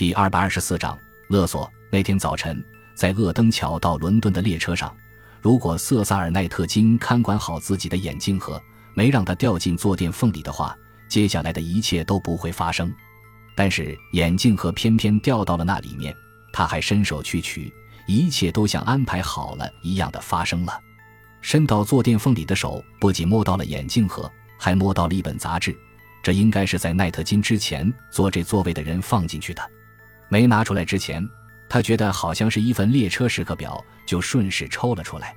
第二百二十四章勒索。那天早晨，在厄登桥到伦敦的列车上，如果瑟萨尔奈特金看管好自己的眼镜盒，没让它掉进坐垫缝里的话，接下来的一切都不会发生。但是眼镜盒偏偏掉到了那里面，他还伸手去取，一切都像安排好了一样的发生了。伸到坐垫缝里的手不仅摸到了眼镜盒，还摸到了一本杂志。这应该是在奈特金之前坐这座位的人放进去的。没拿出来之前，他觉得好像是一份列车时刻表，就顺势抽了出来。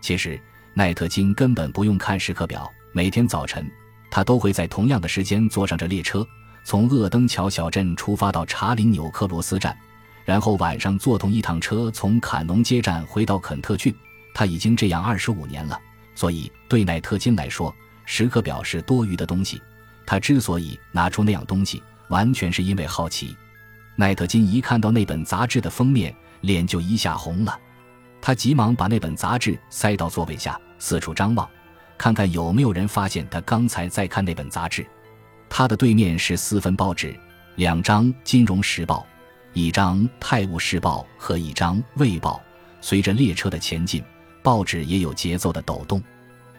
其实奈特金根本不用看时刻表，每天早晨他都会在同样的时间坐上这列车，从厄登桥小镇出发到查林纽克罗斯站，然后晚上坐同一趟车从坎农街站回到肯特郡。他已经这样二十五年了，所以对奈特金来说，时刻表是多余的东西。他之所以拿出那样东西，完全是因为好奇。奈特金一看到那本杂志的封面，脸就一下红了。他急忙把那本杂志塞到座位下，四处张望，看看有没有人发现他刚才在看那本杂志。他的对面是四份报纸：两张《金融时报》，一张《泰晤士报》和一张《卫报》。随着列车的前进。报纸也有节奏的抖动。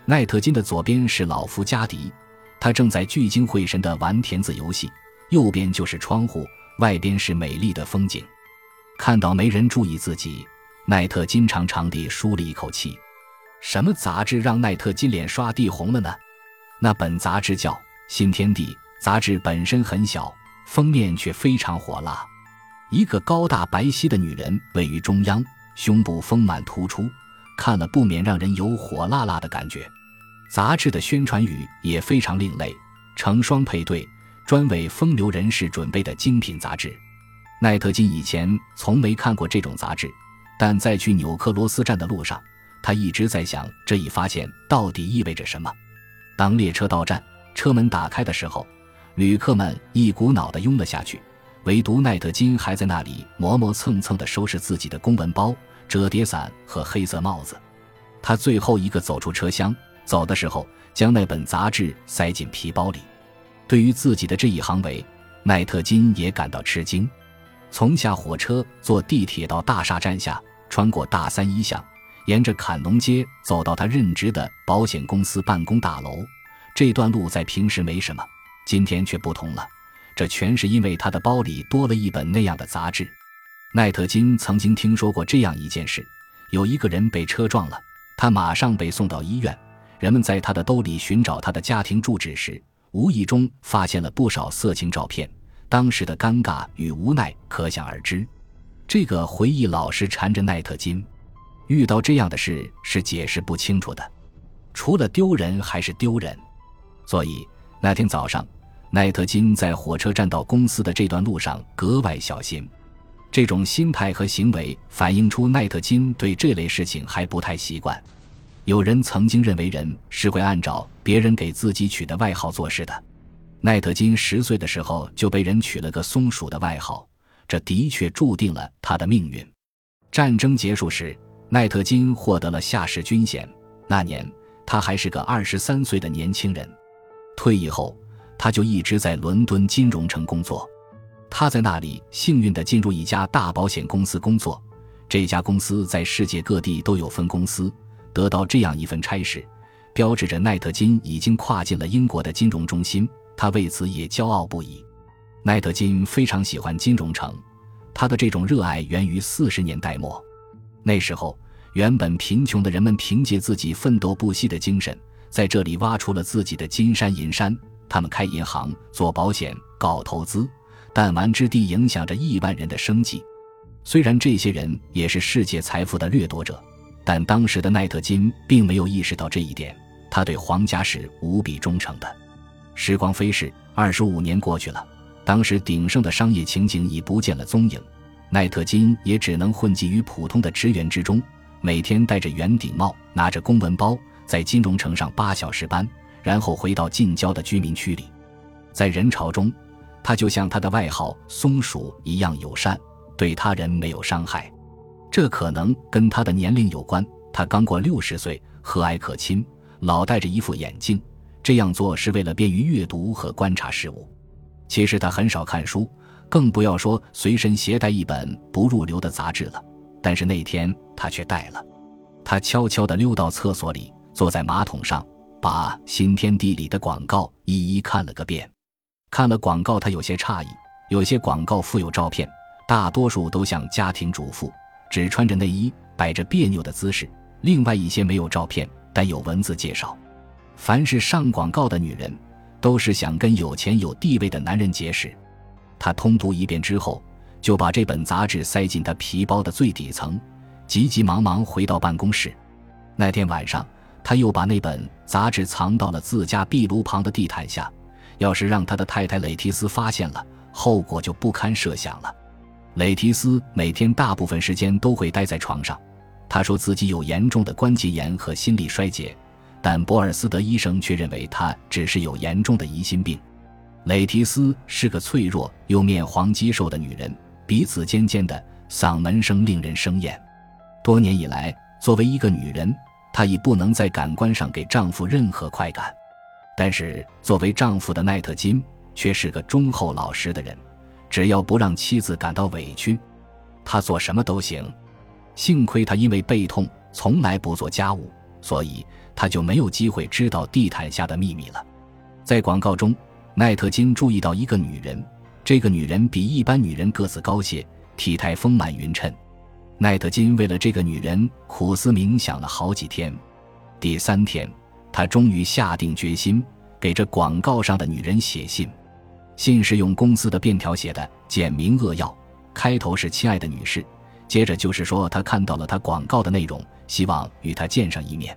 奈特金的左边是老夫加迪，他正在聚精会神的玩填字游戏；右边就是窗户，外边是美丽的风景。看到没人注意自己，奈特金长长地舒了一口气。什么杂志让奈特金脸刷地红了呢？那本杂志叫《新天地》，杂志本身很小，封面却非常火辣。一个高大白皙的女人位于中央，胸部丰满突出。看了不免让人有火辣辣的感觉。杂志的宣传语也非常另类，成双配对，专为风流人士准备的精品杂志。奈特金以前从没看过这种杂志，但在去纽克罗斯站的路上，他一直在想这一发现到底意味着什么。当列车到站，车门打开的时候，旅客们一股脑地拥了下去，唯独奈特金还在那里磨磨蹭蹭地收拾自己的公文包。折叠伞和黑色帽子，他最后一个走出车厢，走的时候将那本杂志塞进皮包里。对于自己的这一行为，奈特金也感到吃惊。从下火车坐地铁到大厦站下，穿过大三一巷，沿着坎农街走到他任职的保险公司办公大楼，这段路在平时没什么，今天却不同了。这全是因为他的包里多了一本那样的杂志。奈特金曾经听说过这样一件事：有一个人被车撞了，他马上被送到医院。人们在他的兜里寻找他的家庭住址时，无意中发现了不少色情照片。当时的尴尬与无奈可想而知。这个回忆老是缠着奈特金，遇到这样的事是解释不清楚的，除了丢人还是丢人。所以那天早上，奈特金在火车站到公司的这段路上格外小心。这种心态和行为反映出奈特金对这类事情还不太习惯。有人曾经认为人是会按照别人给自己取的外号做事的。奈特金十岁的时候就被人取了个“松鼠”的外号，这的确注定了他的命运。战争结束时，奈特金获得了下士军衔。那年他还是个二十三岁的年轻人。退役后，他就一直在伦敦金融城工作。他在那里幸运地进入一家大保险公司工作，这家公司在世界各地都有分公司。得到这样一份差事，标志着奈特金已经跨进了英国的金融中心，他为此也骄傲不已。奈特金非常喜欢金融城，他的这种热爱源于四十年代末，那时候原本贫穷的人们凭借自己奋斗不息的精神，在这里挖出了自己的金山银山。他们开银行、做保险、搞投资。弹丸之地影响着亿万人的生计，虽然这些人也是世界财富的掠夺者，但当时的奈特金并没有意识到这一点。他对皇家是无比忠诚的。时光飞逝，二十五年过去了，当时鼎盛的商业情景已不见了踪影，奈特金也只能混迹于普通的职员之中，每天戴着圆顶帽，拿着公文包，在金融城上八小时班，然后回到近郊的居民区里，在人潮中。他就像他的外号“松鼠”一样友善，对他人没有伤害。这可能跟他的年龄有关，他刚过六十岁，和蔼可亲，老戴着一副眼镜。这样做是为了便于阅读和观察事物。其实他很少看书，更不要说随身携带一本不入流的杂志了。但是那天他却带了。他悄悄地溜到厕所里，坐在马桶上，把《新天地》里的广告一一看了个遍。看了广告，他有些诧异，有些广告附有照片，大多数都像家庭主妇，只穿着内衣，摆着别扭的姿势；另外一些没有照片，但有文字介绍。凡是上广告的女人，都是想跟有钱有地位的男人结识。他通读一遍之后，就把这本杂志塞进他皮包的最底层，急急忙忙回到办公室。那天晚上，他又把那本杂志藏到了自家壁炉旁的地毯下。要是让他的太太蕾提斯发现了，后果就不堪设想了。蕾提斯每天大部分时间都会待在床上，他说自己有严重的关节炎和心力衰竭。但博尔斯德医生却认为他只是有严重的疑心病。蕾提斯是个脆弱又面黄肌瘦的女人，鼻子尖尖的，嗓门声令人生厌。多年以来，作为一个女人，她已不能在感官上给丈夫任何快感。但是作为丈夫的奈特金却是个忠厚老实的人，只要不让妻子感到委屈，他做什么都行。幸亏他因为背痛从来不做家务，所以。他就没有机会知道地毯下的秘密了。在广告中，奈特金注意到一个女人，这个女人比一般女人个子高些，体态丰满匀称。奈特金为了这个女人苦思冥想了好几天。第三天，他终于下定决心给这广告上的女人写信。信是用公司的便条写的，简明扼要。开头是“亲爱的女士”，接着就是说他看到了他广告的内容，希望与他见上一面。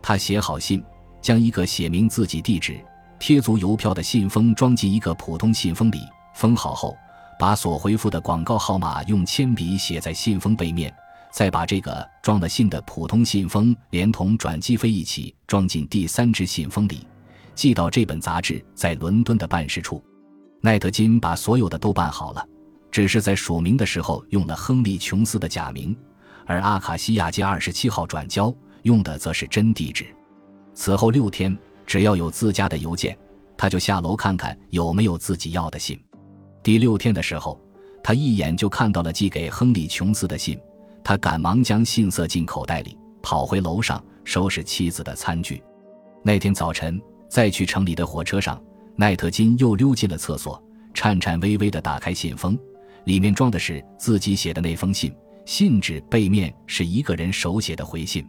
他写好信，将一个写明自己地址、贴足邮票的信封装进一个普通信封里，封好后，把所回复的广告号码用铅笔写在信封背面，再把这个装了信的普通信封连同转机费一起装进第三只信封里，寄到这本杂志在伦敦的办事处。奈特金把所有的都办好了，只是在署名的时候用了亨利·琼斯的假名，而阿卡西亚街二十七号转交。用的则是真地址。此后六天，只要有自家的邮件，他就下楼看看有没有自己要的信。第六天的时候，他一眼就看到了寄给亨利·琼斯的信，他赶忙将信塞进口袋里，跑回楼上收拾妻子的餐具。那天早晨，在去城里的火车上，奈特金又溜进了厕所，颤颤巍巍地打开信封，里面装的是自己写的那封信，信纸背面是一个人手写的回信。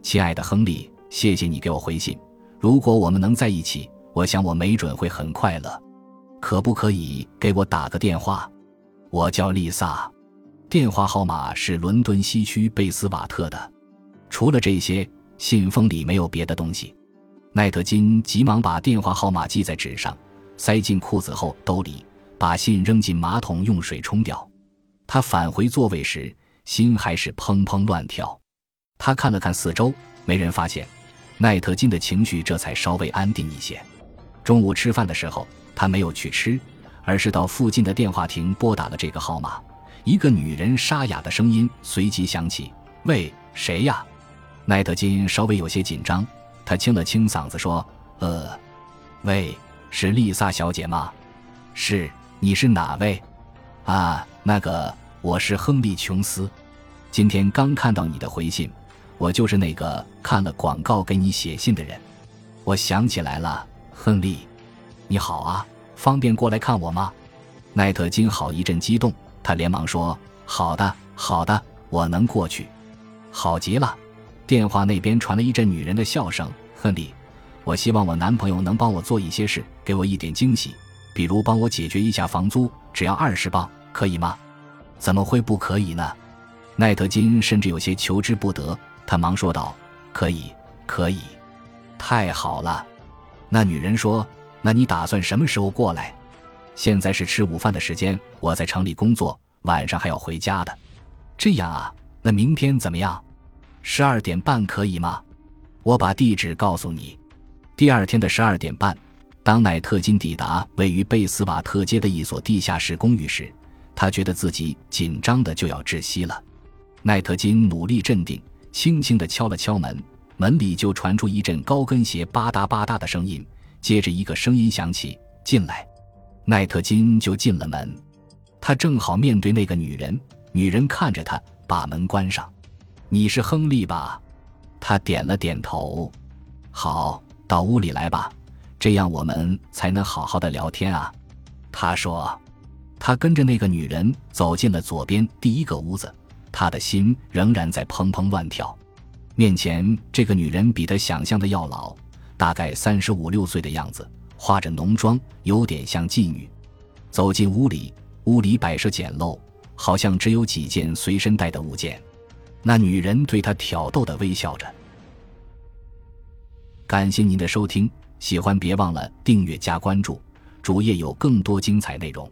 亲爱的亨利，谢谢你给我回信。如果我们能在一起，我想我没准会很快乐。可不可以给我打个电话？我叫丽萨，电话号码是伦敦西区贝斯瓦特的。除了这些，信封里没有别的东西。奈特金急忙把电话号码记在纸上，塞进裤子后兜里，把信扔进马桶，用水冲掉。他返回座位时，心还是砰砰乱跳。他看了看四周，没人发现，奈特金的情绪这才稍微安定一些。中午吃饭的时候，他没有去吃，而是到附近的电话亭拨打了这个号码。一个女人沙哑的声音随即响起：“喂，谁呀？”奈特金稍微有些紧张，他清了清嗓子说：“呃，喂，是丽萨小姐吗？是，你是哪位？啊，那个，我是亨利·琼斯，今天刚看到你的回信。”我就是那个看了广告给你写信的人，我想起来了，亨利，你好啊，方便过来看我吗？奈特金好一阵激动，他连忙说：“好的，好的，我能过去。”好极了。电话那边传来一阵女人的笑声：“亨利，我希望我男朋友能帮我做一些事，给我一点惊喜，比如帮我解决一下房租，只要二十磅，可以吗？”怎么会不可以呢？奈特金甚至有些求之不得。他忙说道：“可以，可以，太好了。”那女人说：“那你打算什么时候过来？现在是吃午饭的时间，我在城里工作，晚上还要回家的。这样啊，那明天怎么样？十二点半可以吗？我把地址告诉你。第二天的十二点半，当奈特金抵达位于贝斯瓦特街的一所地下室公寓时，他觉得自己紧张的就要窒息了。奈特金努力镇定。轻轻的敲了敲门，门里就传出一阵高跟鞋吧嗒吧嗒的声音，接着一个声音响起：“进来。”奈特金就进了门。他正好面对那个女人，女人看着他，把门关上。你是亨利吧？他点了点头。好，到屋里来吧，这样我们才能好好的聊天啊。他说。他跟着那个女人走进了左边第一个屋子，他的心仍然在砰砰乱跳。面前这个女人比他想象的要老，大概三十五六岁的样子，化着浓妆，有点像妓女。走进屋里，屋里摆设简陋，好像只有几件随身带的物件。那女人对他挑逗的微笑着。感谢您的收听，喜欢别忘了订阅加关注，主页有更多精彩内容。